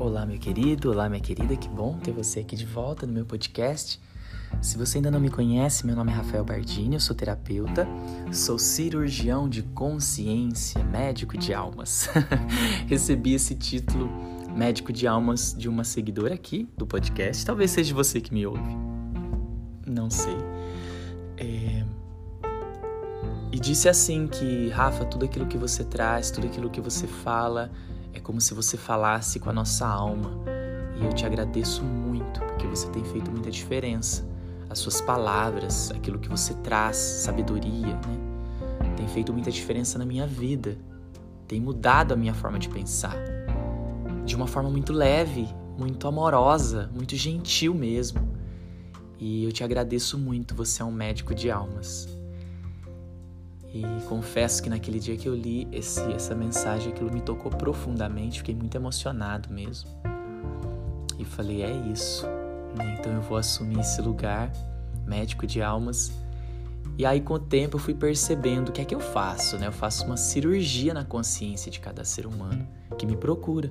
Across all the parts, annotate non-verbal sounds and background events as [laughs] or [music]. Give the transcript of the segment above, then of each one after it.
Olá, meu querido, olá, minha querida, que bom ter você aqui de volta no meu podcast. Se você ainda não me conhece, meu nome é Rafael Bardini, eu sou terapeuta, sou cirurgião de consciência, médico de almas. [laughs] Recebi esse título, médico de almas, de uma seguidora aqui do podcast, talvez seja você que me ouve, não sei. É... E disse assim que, Rafa, tudo aquilo que você traz, tudo aquilo que você fala, é como se você falasse com a nossa alma. E eu te agradeço muito, porque você tem feito muita diferença. As suas palavras, aquilo que você traz, sabedoria, né? Tem feito muita diferença na minha vida. Tem mudado a minha forma de pensar. De uma forma muito leve, muito amorosa, muito gentil mesmo. E eu te agradeço muito, você é um médico de almas. E confesso que naquele dia que eu li esse, essa mensagem, aquilo me tocou profundamente, fiquei muito emocionado mesmo. E falei: é isso, né? então eu vou assumir esse lugar, médico de almas. E aí, com o tempo, eu fui percebendo o que é que eu faço, né? Eu faço uma cirurgia na consciência de cada ser humano que me procura.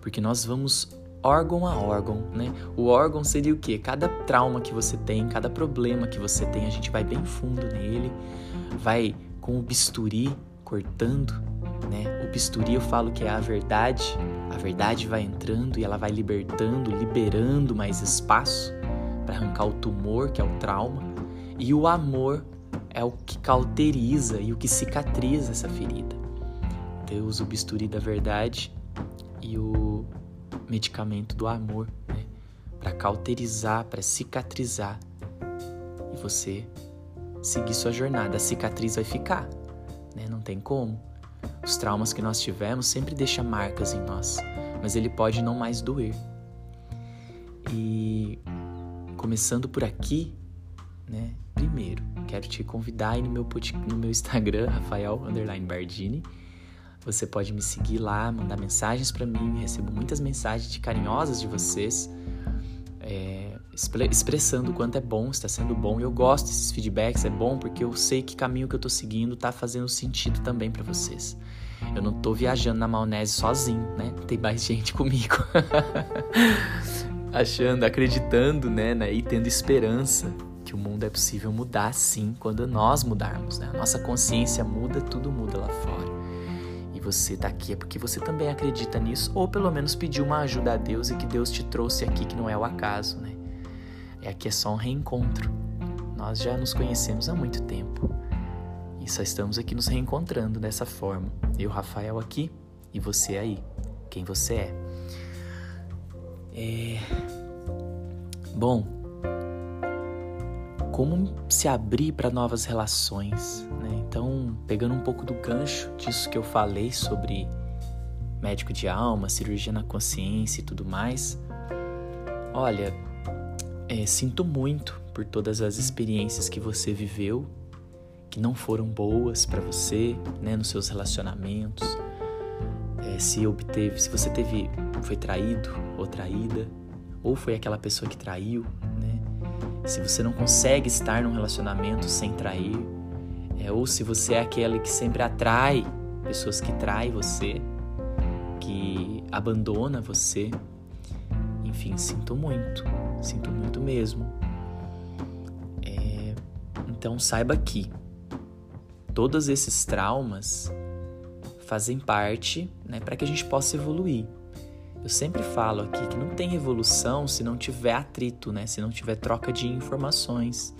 Porque nós vamos órgão a órgão, né? O órgão seria o quê? Cada trauma que você tem, cada problema que você tem, a gente vai bem fundo nele, vai com o bisturi cortando, né? O bisturi eu falo que é a verdade, a verdade vai entrando e ela vai libertando, liberando mais espaço para arrancar o tumor, que é o trauma, e o amor é o que cauteriza e o que cicatriza essa ferida. Então eu uso o bisturi da verdade e o medicamento do amor, né? Para cauterizar, para cicatrizar e você seguir sua jornada. A cicatriz vai ficar, né? Não tem como. Os traumas que nós tivemos sempre deixam marcas em nós, mas ele pode não mais doer. E começando por aqui, né? Primeiro, quero te convidar aí no meu, no meu Instagram, [laughs] Rafael Bardini você pode me seguir lá, mandar mensagens para mim. Recebo muitas mensagens de carinhosas de vocês, é, expressando o quanto é bom, está sendo bom. E eu gosto desses feedbacks, é bom porque eu sei que caminho que eu estou seguindo está fazendo sentido também para vocês. Eu não estou viajando na maionese sozinho, né? Tem mais [laughs] gente comigo. Achando, acreditando, né, né? E tendo esperança que o mundo é possível mudar sim quando nós mudarmos, né? A nossa consciência muda, tudo muda lá fora você está aqui é porque você também acredita nisso, ou pelo menos pediu uma ajuda a Deus e que Deus te trouxe aqui, que não é o acaso, né? É aqui é só um reencontro. Nós já nos conhecemos há muito tempo e só estamos aqui nos reencontrando dessa forma. Eu, Rafael, aqui e você aí, quem você é. É. Bom, como se abrir para novas relações, né? Então, pegando um pouco do gancho disso que eu falei sobre médico de alma, cirurgia na consciência e tudo mais, olha, é, sinto muito por todas as experiências que você viveu, que não foram boas para você, né, nos seus relacionamentos. É, se obteve, se você teve, foi traído ou traída, ou foi aquela pessoa que traiu, se você não consegue estar num relacionamento sem trair, é, ou se você é aquele que sempre atrai pessoas que traem você, que abandona você. Enfim, sinto muito, sinto muito mesmo. É, então saiba que todos esses traumas fazem parte né, para que a gente possa evoluir. Eu sempre falo aqui que não tem evolução se não tiver atrito, né? Se não tiver troca de informações.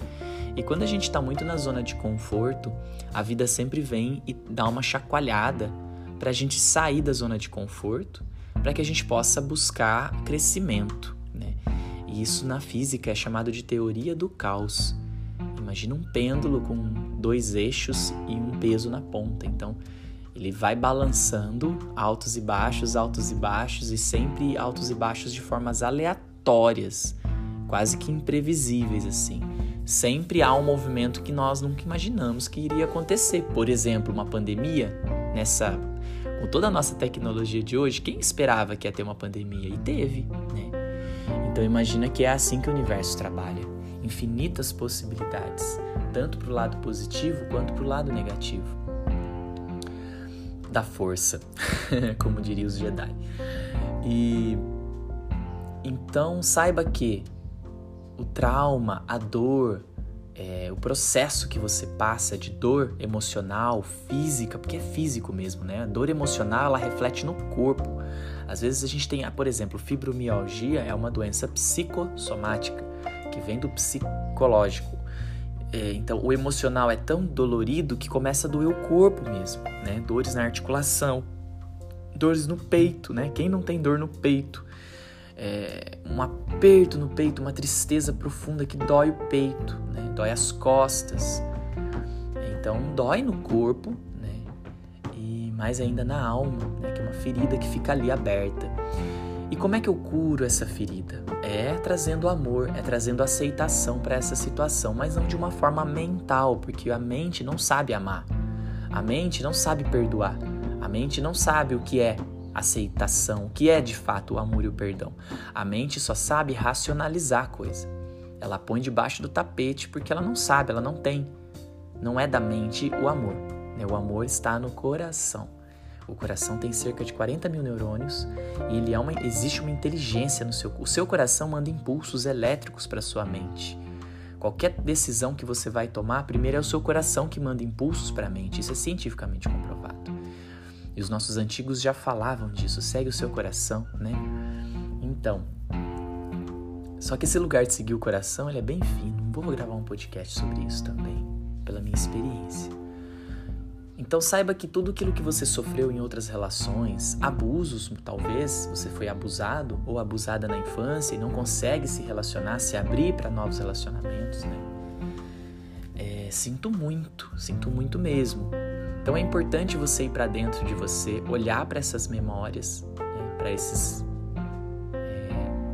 E quando a gente está muito na zona de conforto, a vida sempre vem e dá uma chacoalhada para a gente sair da zona de conforto, para que a gente possa buscar crescimento. Né? E isso na física é chamado de teoria do caos. Imagina um pêndulo com dois eixos e um peso na ponta. Então, ele vai balançando altos e baixos, altos e baixos e sempre altos e baixos de formas aleatórias, quase que imprevisíveis assim. Sempre há um movimento que nós nunca imaginamos que iria acontecer. Por exemplo, uma pandemia nessa com toda a nossa tecnologia de hoje, quem esperava que ia ter uma pandemia e teve, né? Então imagina que é assim que o universo trabalha, infinitas possibilidades, tanto para o lado positivo quanto para o lado negativo da força, [laughs] como diriam os Jedi. E então saiba que o trauma, a dor, é, o processo que você passa de dor emocional, física, porque é físico mesmo, né? A dor emocional ela reflete no corpo. Às vezes a gente tem, por exemplo, fibromialgia é uma doença psicossomática que vem do psicológico. É, então, o emocional é tão dolorido que começa a doer o corpo mesmo, né? Dores na articulação, dores no peito, né? Quem não tem dor no peito? É, um aperto no peito, uma tristeza profunda que dói o peito, né? Dói as costas. Então, dói no corpo, né? E mais ainda na alma, né? Que é uma ferida que fica ali aberta. E como é que eu curo essa ferida? É trazendo amor, é trazendo aceitação para essa situação, mas não de uma forma mental, porque a mente não sabe amar. A mente não sabe perdoar. A mente não sabe o que é aceitação, o que é de fato o amor e o perdão. A mente só sabe racionalizar a coisa. Ela põe debaixo do tapete porque ela não sabe, ela não tem. Não é da mente o amor. Né? O amor está no coração. O coração tem cerca de 40 mil neurônios e ele é uma, existe uma inteligência no seu. O seu coração manda impulsos elétricos para sua mente. Qualquer decisão que você vai tomar, primeiro é o seu coração que manda impulsos para a mente. Isso é cientificamente comprovado. E os nossos antigos já falavam disso. Segue o seu coração, né? Então, só que esse lugar de seguir o coração, ele é bem fino. Vou gravar um podcast sobre isso também, pela minha experiência. Então saiba que tudo aquilo que você sofreu em outras relações, abusos, talvez você foi abusado ou abusada na infância e não consegue se relacionar, se abrir para novos relacionamentos, né? É, sinto muito, sinto muito mesmo. Então é importante você ir para dentro de você, olhar para essas memórias, né? para esses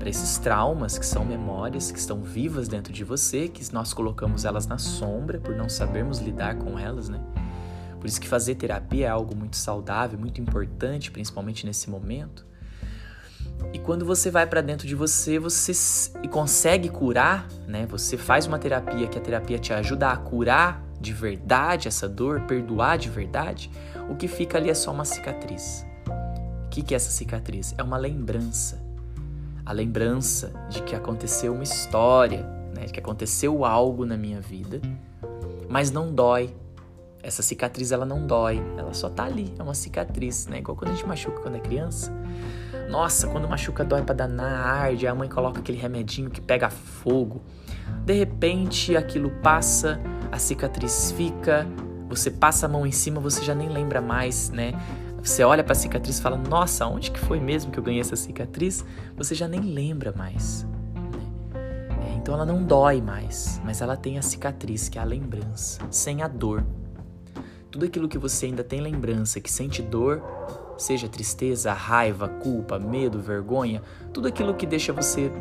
para esses traumas que são memórias que estão vivas dentro de você, que nós colocamos elas na sombra por não sabermos lidar com elas, né? Por isso que fazer terapia é algo muito saudável, muito importante, principalmente nesse momento. E quando você vai para dentro de você, você consegue curar, né? Você faz uma terapia que a terapia te ajuda a curar de verdade essa dor, perdoar de verdade. O que fica ali é só uma cicatriz. O que, que é essa cicatriz? É uma lembrança. A lembrança de que aconteceu uma história, né? De que aconteceu algo na minha vida, mas não dói, essa cicatriz ela não dói, ela só tá ali, é uma cicatriz, né? Igual quando a gente machuca quando é criança. Nossa, quando machuca dói pra danar, arde, a mãe coloca aquele remedinho que pega fogo. De repente aquilo passa, a cicatriz fica, você passa a mão em cima, você já nem lembra mais, né? Você olha para a cicatriz e fala: "Nossa, onde que foi mesmo que eu ganhei essa cicatriz?" Você já nem lembra mais. Né? É, então ela não dói mais, mas ela tem a cicatriz, que é a lembrança, sem a dor tudo aquilo que você ainda tem lembrança, que sente dor, seja tristeza, raiva, culpa, medo, vergonha, tudo aquilo que deixa você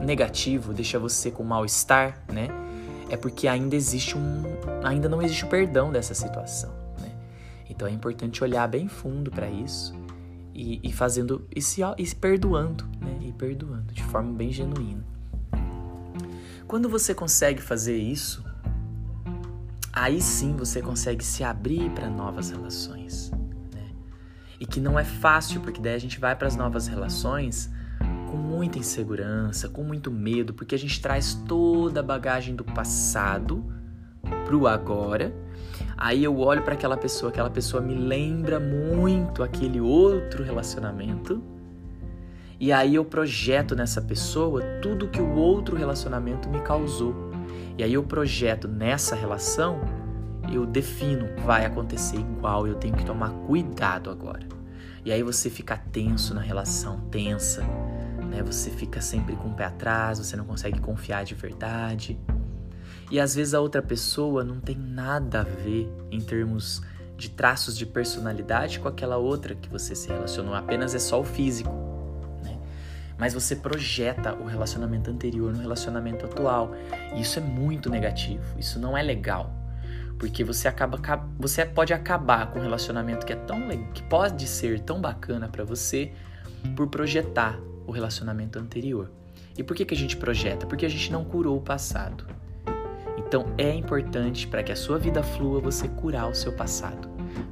negativo, deixa você com mal-estar, né? É porque ainda existe um, ainda não existe o perdão dessa situação? Então é importante olhar bem fundo para isso e, e, fazendo e se, e se perdoando, né? E perdoando de forma bem genuína. Quando você consegue fazer isso, aí sim você consegue se abrir para novas relações. Né? E que não é fácil, porque daí a gente vai para as novas relações com muita insegurança, com muito medo, porque a gente traz toda a bagagem do passado pro agora. Aí eu olho para aquela pessoa, aquela pessoa me lembra muito aquele outro relacionamento. E aí eu projeto nessa pessoa tudo que o outro relacionamento me causou. E aí eu projeto nessa relação, eu defino, vai acontecer igual, eu tenho que tomar cuidado agora. E aí você fica tenso na relação, tensa, né? Você fica sempre com o pé atrás, você não consegue confiar de verdade. E às vezes a outra pessoa não tem nada a ver em termos de traços de personalidade com aquela outra que você se relacionou, apenas é só o físico mas você projeta o relacionamento anterior no relacionamento atual. E isso é muito negativo, isso não é legal. Porque você acaba você pode acabar com um relacionamento que é tão que pode ser tão bacana para você por projetar o relacionamento anterior. E por que que a gente projeta? Porque a gente não curou o passado. Então é importante para que a sua vida flua você curar o seu passado,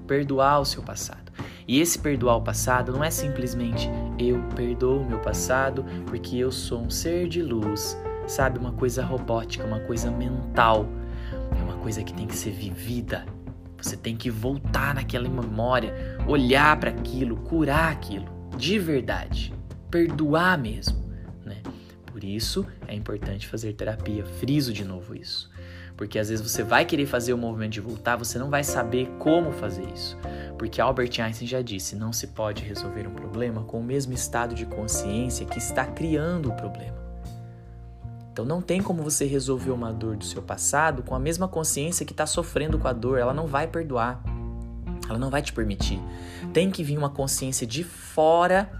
perdoar o seu passado. E esse perdoar o passado não é simplesmente eu perdoo o meu passado porque eu sou um ser de luz, sabe? Uma coisa robótica, uma coisa mental. É uma coisa que tem que ser vivida. Você tem que voltar naquela memória, olhar para aquilo, curar aquilo, de verdade, perdoar mesmo, né? Por isso é importante fazer terapia. Friso de novo isso. Porque às vezes você vai querer fazer o movimento de voltar, você não vai saber como fazer isso. Porque Albert Einstein já disse: não se pode resolver um problema com o mesmo estado de consciência que está criando o problema. Então não tem como você resolver uma dor do seu passado com a mesma consciência que está sofrendo com a dor. Ela não vai perdoar. Ela não vai te permitir. Tem que vir uma consciência de fora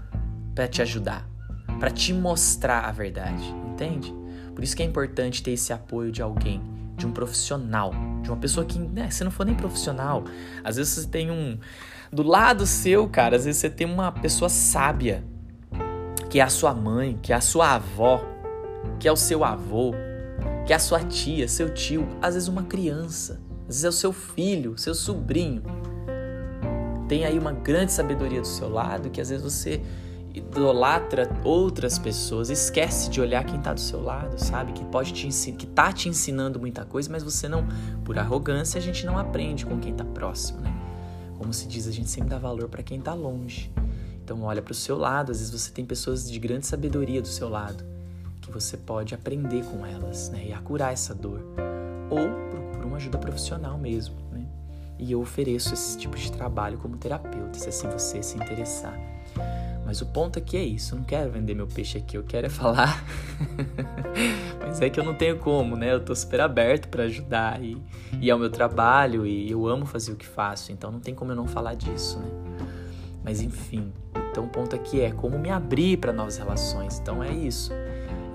para te ajudar, para te mostrar a verdade, entende? Por isso que é importante ter esse apoio de alguém de um profissional, de uma pessoa que, né, se não for nem profissional, às vezes você tem um do lado seu, cara, às vezes você tem uma pessoa sábia, que é a sua mãe, que é a sua avó, que é o seu avô, que é a sua tia, seu tio, às vezes uma criança, às vezes é o seu filho, seu sobrinho. Tem aí uma grande sabedoria do seu lado que às vezes você idolatra outras pessoas, esquece de olhar quem está do seu lado, sabe? Que pode te ensinar, que tá te ensinando muita coisa, mas você não, por arrogância, a gente não aprende com quem está próximo, né? Como se diz, a gente sempre dá valor para quem está longe. Então olha para o seu lado, às vezes você tem pessoas de grande sabedoria do seu lado, que você pode aprender com elas, né? E curar essa dor. Ou procura uma ajuda profissional mesmo, né? E eu ofereço esse tipo de trabalho como terapeuta, se assim você se interessar. Mas o ponto aqui é isso, eu não quero vender meu peixe aqui, eu quero é falar. [laughs] Mas é que eu não tenho como, né? Eu tô super aberto para ajudar e, e é o meu trabalho e eu amo fazer o que faço, então não tem como eu não falar disso, né? Mas enfim, então o ponto aqui é como me abrir para novas relações. Então é isso.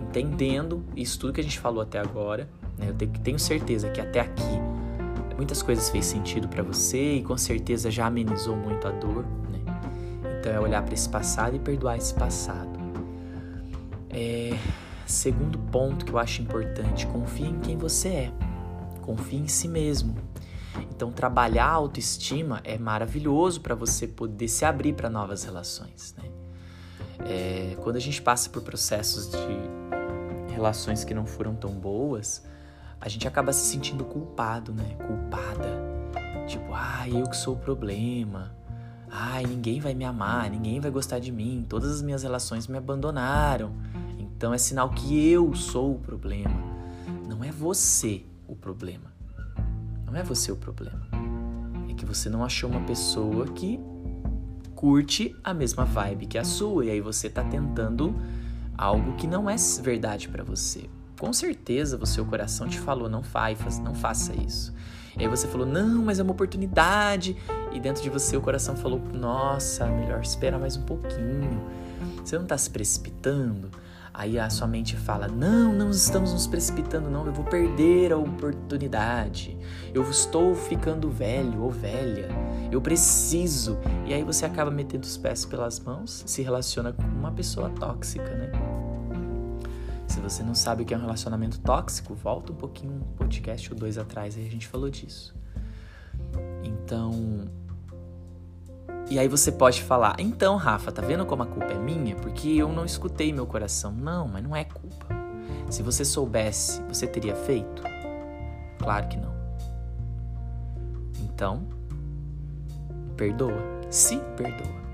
Entendendo isso tudo que a gente falou até agora, né? Eu tenho certeza que até aqui muitas coisas fez sentido para você e com certeza já amenizou muito a dor, então é olhar para esse passado e perdoar esse passado. É, segundo ponto que eu acho importante, confie em quem você é. Confie em si mesmo. Então trabalhar a autoestima é maravilhoso para você poder se abrir para novas relações. Né? É, quando a gente passa por processos de relações que não foram tão boas, a gente acaba se sentindo culpado, né? Culpada. Tipo, ah, eu que sou o problema. Ai, ninguém vai me amar, ninguém vai gostar de mim, todas as minhas relações me abandonaram. Então é sinal que eu sou o problema. Não é você o problema. Não é você o problema. É que você não achou uma pessoa que curte a mesma vibe que a sua e aí você tá tentando algo que não é verdade para você. Com certeza o seu coração te falou não faz, não faça isso. E aí você falou, não, mas é uma oportunidade. E dentro de você o coração falou, nossa, melhor esperar mais um pouquinho. Você não está se precipitando? Aí a sua mente fala: Não, não estamos nos precipitando, não. Eu vou perder a oportunidade. Eu estou ficando velho ou velha. Eu preciso. E aí você acaba metendo os pés pelas mãos, se relaciona com uma pessoa tóxica, né? Se você não sabe o que é um relacionamento tóxico, volta um pouquinho um podcast ou dois atrás, aí a gente falou disso. Então. E aí você pode falar: então, Rafa, tá vendo como a culpa é minha? Porque eu não escutei meu coração. Não, mas não é culpa. Se você soubesse, você teria feito? Claro que não. Então, perdoa. Se perdoa.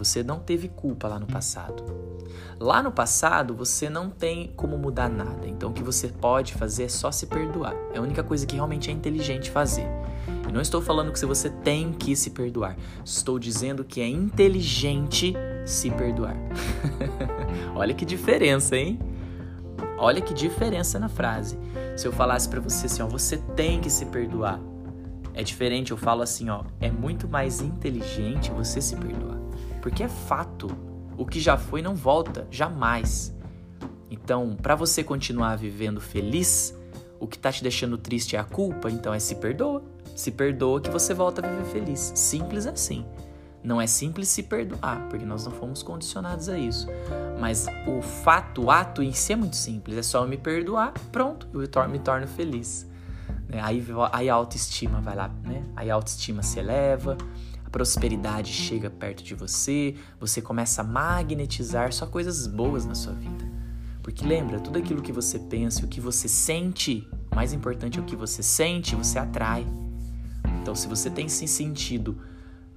Você não teve culpa lá no passado. Lá no passado, você não tem como mudar nada. Então, o que você pode fazer é só se perdoar. É a única coisa que realmente é inteligente fazer. Eu não estou falando que você tem que se perdoar. Estou dizendo que é inteligente se perdoar. [laughs] Olha que diferença, hein? Olha que diferença na frase. Se eu falasse para você assim, ó, você tem que se perdoar. É diferente, eu falo assim, ó, é muito mais inteligente você se perdoar. Porque é fato. O que já foi não volta, jamais. Então, para você continuar vivendo feliz, o que tá te deixando triste é a culpa, então é se perdoa. Se perdoa que você volta a viver feliz. Simples assim. Não é simples se perdoar, porque nós não fomos condicionados a isso. Mas o fato, o ato em si é muito simples. É só eu me perdoar, pronto, eu me torno feliz. Né? Aí, aí a autoestima vai lá, né? Aí a autoestima se eleva, prosperidade chega perto de você, você começa a magnetizar só coisas boas na sua vida. Porque lembra, tudo aquilo que você pensa, o que você sente, mais importante é o que você sente, você atrai. Então, se você tem se sentido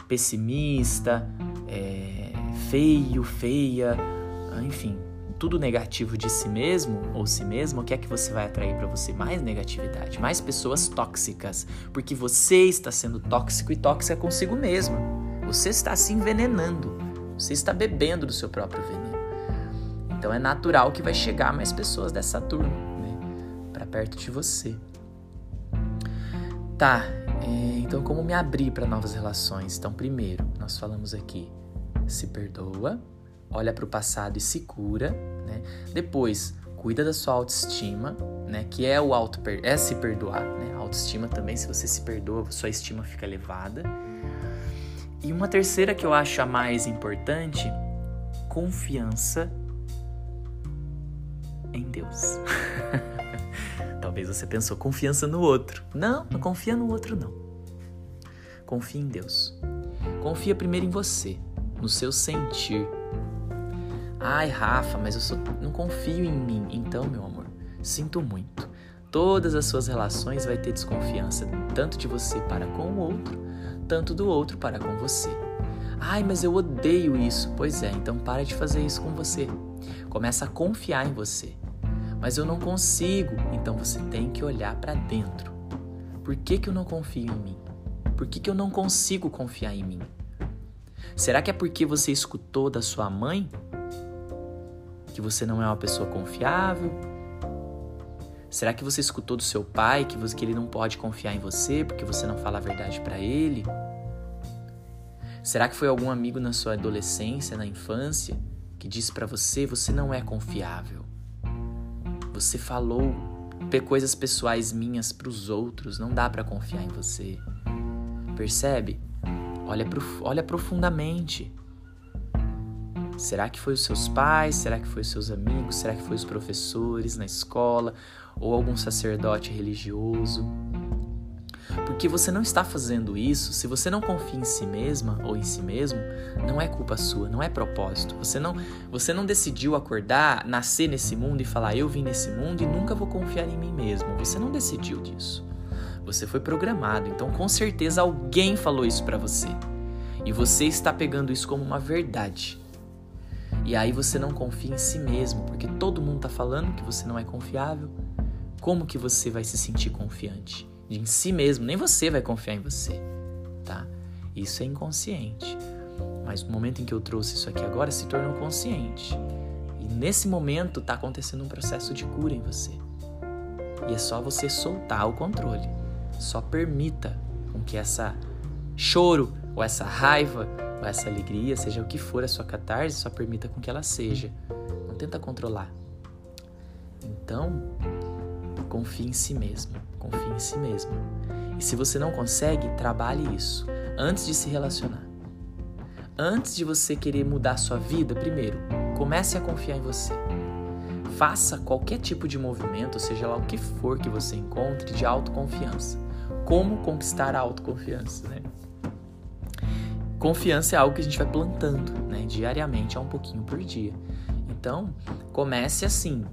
pessimista, é, feio, feia, enfim, tudo negativo de si mesmo ou si mesmo, o que é que você vai atrair para você? Mais negatividade, mais pessoas tóxicas, porque você está sendo tóxico e tóxica consigo mesmo. Você está se envenenando, você está bebendo do seu próprio veneno. Então é natural que vai chegar mais pessoas dessa turma, né, para perto de você. Tá, é, então como me abrir para novas relações? Então, primeiro, nós falamos aqui, se perdoa, olha para o passado e se cura, né? Depois, cuida da sua autoestima, né? Que é o auto é se perdoar, né? A autoestima também, se você se perdoa, sua estima fica elevada. E uma terceira que eu acho a mais importante, confiança em Deus. [laughs] Talvez você pensou confiança no outro. Não, não confia no outro não. Confia em Deus. Confia primeiro em você, no seu sentir, Ai, Rafa, mas eu sou, não confio em mim. Então, meu amor, sinto muito. Todas as suas relações vai ter desconfiança, tanto de você para com o outro, tanto do outro para com você. Ai, mas eu odeio isso. Pois é, então para de fazer isso com você. Começa a confiar em você. Mas eu não consigo, então você tem que olhar para dentro. Por que, que eu não confio em mim? Por que, que eu não consigo confiar em mim? Será que é porque você escutou da sua mãe que você não é uma pessoa confiável? Será que você escutou do seu pai que, você, que ele não pode confiar em você porque você não fala a verdade para ele? Será que foi algum amigo na sua adolescência, na infância, que disse para você você não é confiável? Você falou coisas pessoais minhas para os outros, não dá para confiar em você. Percebe? Olha, olha profundamente. Será que foi os seus pais? Será que foi os seus amigos? Será que foi os professores na escola? Ou algum sacerdote religioso? Porque você não está fazendo isso, se você não confia em si mesma ou em si mesmo, não é culpa sua, não é propósito. Você não, você não decidiu acordar, nascer nesse mundo e falar eu vim nesse mundo e nunca vou confiar em mim mesmo. Você não decidiu disso. Você foi programado, então com certeza alguém falou isso para você. E você está pegando isso como uma verdade. E aí você não confia em si mesmo, porque todo mundo está falando que você não é confiável. Como que você vai se sentir confiante? Em si mesmo, nem você vai confiar em você, tá? Isso é inconsciente. Mas no momento em que eu trouxe isso aqui agora, se tornou consciente. E nesse momento está acontecendo um processo de cura em você. E é só você soltar o controle. Só permita com que essa choro ou essa raiva essa alegria, seja o que for a sua catarse, só permita com que ela seja. Não tenta controlar. Então, confie em si mesmo, confie em si mesmo. E se você não consegue, trabalhe isso antes de se relacionar. Antes de você querer mudar sua vida, primeiro, comece a confiar em você. Faça qualquer tipo de movimento, seja lá o que for que você encontre, de autoconfiança. Como conquistar a autoconfiança, né? Confiança é algo que a gente vai plantando, né, diariamente, a um pouquinho por dia. Então, comece assim.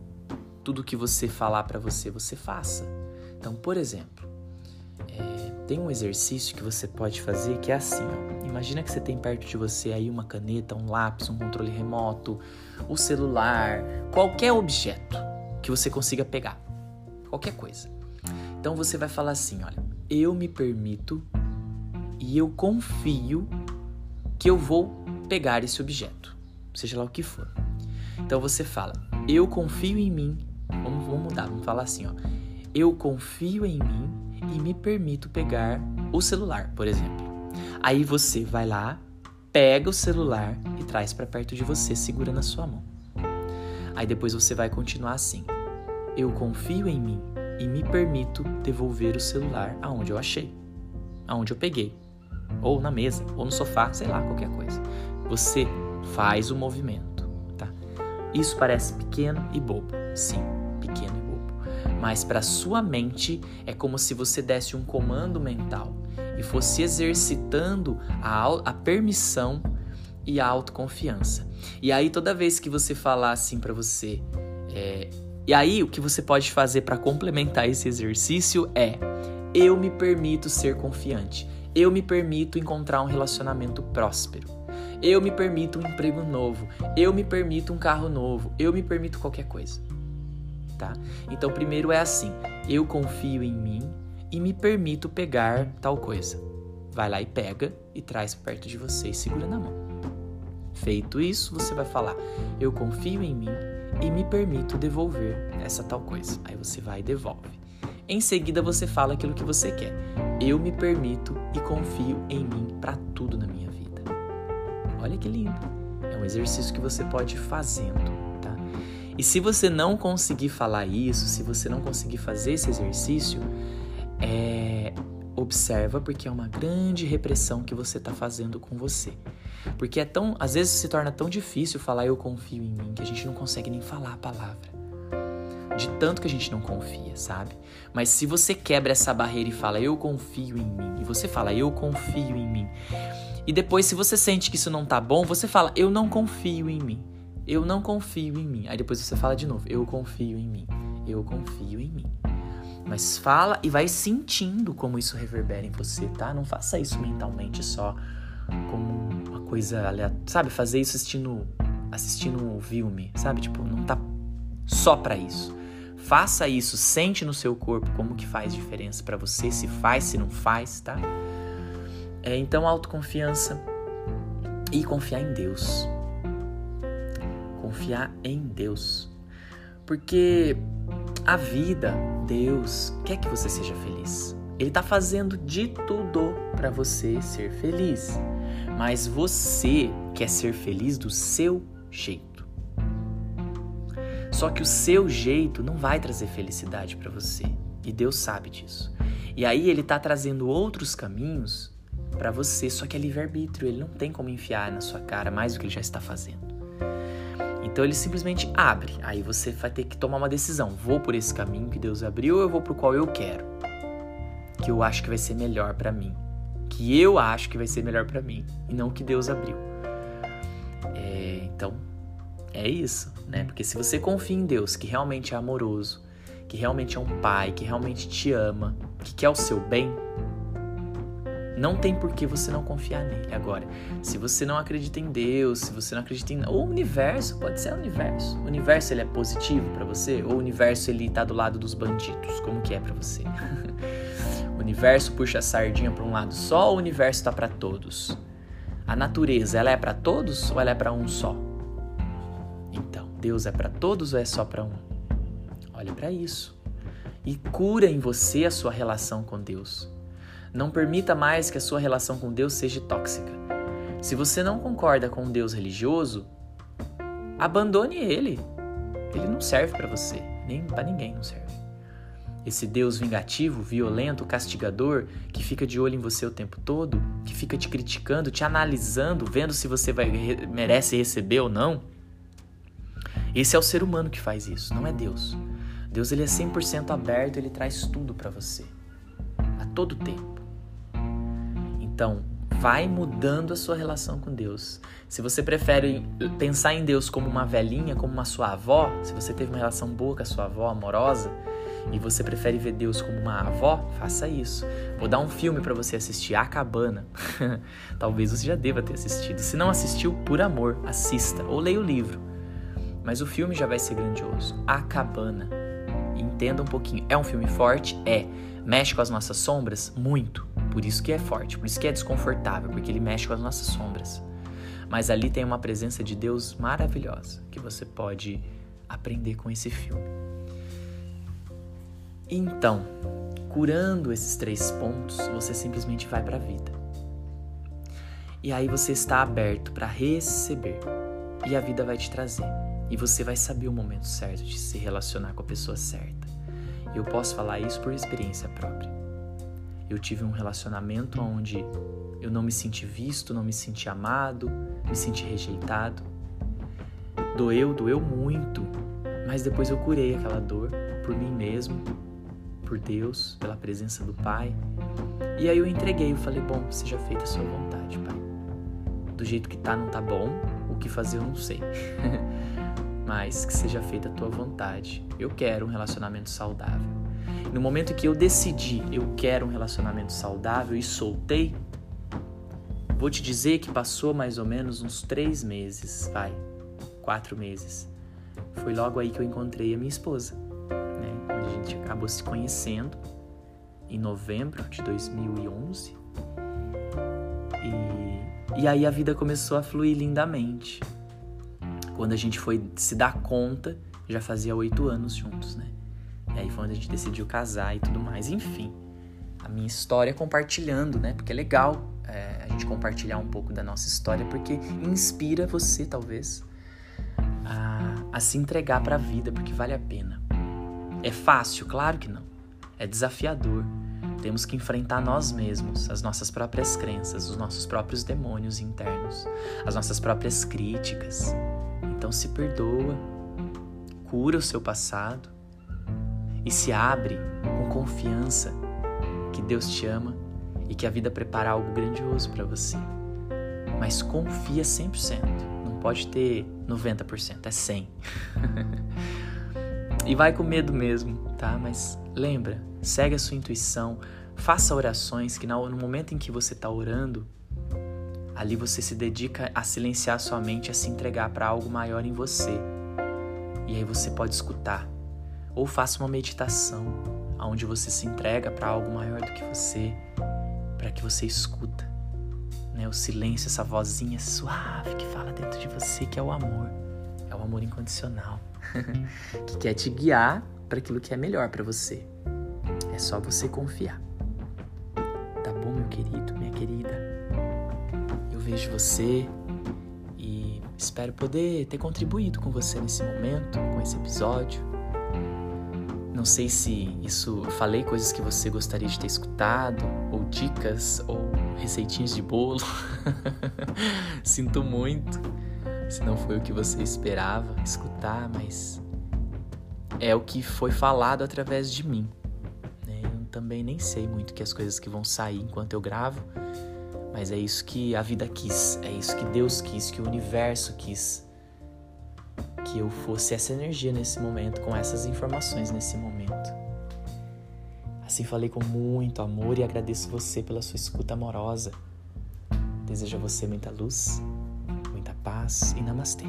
Tudo que você falar para você, você faça. Então, por exemplo, é, tem um exercício que você pode fazer que é assim, ó. Imagina que você tem perto de você aí uma caneta, um lápis, um controle remoto, o celular, qualquer objeto que você consiga pegar. Qualquer coisa. Então você vai falar assim, olha, eu me permito e eu confio que eu vou pegar esse objeto, seja lá o que for. Então você fala, eu confio em mim. Vamos, vamos mudar, vamos falar assim, ó. Eu confio em mim e me permito pegar o celular, por exemplo. Aí você vai lá, pega o celular e traz para perto de você, segura na sua mão. Aí depois você vai continuar assim: Eu confio em mim e me permito devolver o celular aonde eu achei, aonde eu peguei ou na mesa, ou no sofá, sei lá, qualquer coisa. Você faz o movimento, tá? Isso parece pequeno e bobo. Sim, pequeno e bobo. Mas para sua mente é como se você desse um comando mental e fosse exercitando a, a permissão e a autoconfiança. E aí, toda vez que você falar assim para você, é... e aí o que você pode fazer para complementar esse exercício é: eu me permito ser confiante, eu me permito encontrar um relacionamento próspero, eu me permito um emprego novo, eu me permito um carro novo, eu me permito qualquer coisa. Tá? Então, primeiro é assim: eu confio em mim e me permito pegar tal coisa. Vai lá e pega e traz perto de você e segura na mão. Feito isso, você vai falar: Eu confio em mim e me permito devolver essa tal coisa. Aí você vai e devolve. Em seguida, você fala aquilo que você quer. Eu me permito e confio em mim para tudo na minha vida. Olha que lindo. É um exercício que você pode ir fazendo, tá? E se você não conseguir falar isso, se você não conseguir fazer esse exercício, é, observa porque é uma grande repressão que você está fazendo com você. Porque é tão, às vezes se torna tão difícil falar eu confio em mim que a gente não consegue nem falar a palavra. De tanto que a gente não confia, sabe? Mas se você quebra essa barreira e fala eu confio em mim, e você fala eu confio em mim, e depois se você sente que isso não tá bom, você fala eu não confio em mim. Eu não confio em mim. Aí depois você fala de novo, eu confio em mim. Eu confio em mim. Mas fala e vai sentindo como isso reverbera em você, tá? Não faça isso mentalmente só como uma coisa aleatória. Sabe, fazer isso assistindo, assistindo um filme, sabe? Tipo, não tá só para isso. Faça isso, sente no seu corpo como que faz diferença para você, se faz, se não faz, tá? É, então, autoconfiança e confiar em Deus. Confiar em Deus. Porque a vida, Deus, quer que você seja feliz. Ele está fazendo de tudo para você ser feliz. Mas você quer ser feliz do seu jeito. Só que o seu jeito não vai trazer felicidade para você. E Deus sabe disso. E aí ele está trazendo outros caminhos para você, só que é livre-arbítrio, ele não tem como enfiar na sua cara mais do que ele já está fazendo. Então ele simplesmente abre. Aí você vai ter que tomar uma decisão. Vou por esse caminho que Deus abriu ou eu vou pro qual eu quero? Que eu acho que vai ser melhor para mim. Que eu acho que vai ser melhor para mim e não que Deus abriu. É, então é isso, né? Porque se você confia em Deus, que realmente é amoroso, que realmente é um pai, que realmente te ama, que quer o seu bem, não tem por que você não confiar nele. Agora, se você não acredita em Deus, se você não acredita em o universo, pode ser o universo. O universo ele é positivo para você ou o universo ele tá do lado dos bandidos? Como que é para você? [laughs] o universo puxa a sardinha para um lado só, ou o universo tá para todos. A natureza, ela é para todos ou ela é para um só? Deus é para todos ou é só para um? Olhe para isso. E cura em você a sua relação com Deus. Não permita mais que a sua relação com Deus seja tóxica. Se você não concorda com um Deus religioso, abandone ele. Ele não serve para você, nem para ninguém não serve. Esse Deus vingativo, violento, castigador, que fica de olho em você o tempo todo, que fica te criticando, te analisando, vendo se você vai, merece receber ou não. Esse é o ser humano que faz isso, não é Deus. Deus ele é 100% aberto, ele traz tudo para você a todo tempo. Então, vai mudando a sua relação com Deus. Se você prefere pensar em Deus como uma velhinha, como uma sua avó, se você teve uma relação boa com a sua avó, amorosa, e você prefere ver Deus como uma avó, faça isso. Vou dar um filme para você assistir, A Cabana. [laughs] Talvez você já deva ter assistido. Se não assistiu, por amor, assista ou leia o livro. Mas o filme já vai ser grandioso. A Cabana. Entenda um pouquinho. É um filme forte? É. Mexe com as nossas sombras? Muito. Por isso que é forte, por isso que é desconfortável, porque ele mexe com as nossas sombras. Mas ali tem uma presença de Deus maravilhosa que você pode aprender com esse filme. Então, curando esses três pontos, você simplesmente vai para a vida. E aí você está aberto para receber. E a vida vai te trazer. E você vai saber o momento certo de se relacionar com a pessoa certa. Eu posso falar isso por experiência própria. Eu tive um relacionamento onde eu não me senti visto, não me senti amado, me senti rejeitado. Doeu, doeu muito, mas depois eu curei aquela dor por mim mesmo, por Deus, pela presença do Pai. E aí eu entreguei, eu falei, bom, seja feita a sua vontade, pai. Do jeito que tá, não tá bom. O que fazer eu não sei. [laughs] Mas que seja feita a tua vontade. Eu quero um relacionamento saudável. No momento que eu decidi, eu quero um relacionamento saudável e soltei, vou te dizer que passou mais ou menos uns três meses, vai, quatro meses. Foi logo aí que eu encontrei a minha esposa, né? A gente acabou se conhecendo em novembro de 2011. E, e aí a vida começou a fluir lindamente. Quando a gente foi se dar conta, já fazia oito anos juntos, né? E aí foi onde a gente decidiu casar e tudo mais. Enfim, a minha história compartilhando, né? Porque é legal é, a gente compartilhar um pouco da nossa história, porque inspira você, talvez, a, a se entregar para a vida, porque vale a pena. É fácil? Claro que não. É desafiador. Temos que enfrentar nós mesmos, as nossas próprias crenças, os nossos próprios demônios internos, as nossas próprias críticas. Então se perdoa, cura o seu passado e se abre com confiança que Deus te ama e que a vida prepara algo grandioso para você. Mas confia 100%. Não pode ter 90%, é 100. [laughs] e vai com medo mesmo, tá? Mas lembra, segue a sua intuição, faça orações que no momento em que você está orando, ali você se dedica a silenciar sua mente, a se entregar para algo maior em você. E aí você pode escutar ou faça uma meditação onde você se entrega para algo maior do que você, para que você escuta. Né? O silêncio, essa vozinha suave que fala dentro de você, que é o amor. É o amor incondicional. [laughs] que quer te guiar para aquilo que é melhor para você. É só você confiar. Tá bom, meu querido, minha querida? Vejo você e espero poder ter contribuído com você nesse momento, com esse episódio não sei se isso falei coisas que você gostaria de ter escutado, ou dicas, ou receitinhas de bolo. [laughs] Sinto muito se não foi o que você esperava escutar, mas é o que foi falado através de mim. Né? Eu também nem sei muito que as coisas que vão sair enquanto eu gravo, mas é isso que a vida quis, é isso que Deus quis, que o universo quis que eu fosse essa energia nesse momento, com essas informações nesse momento. Assim falei com muito amor e agradeço você pela sua escuta amorosa. Desejo a você muita luz, muita paz e namastê.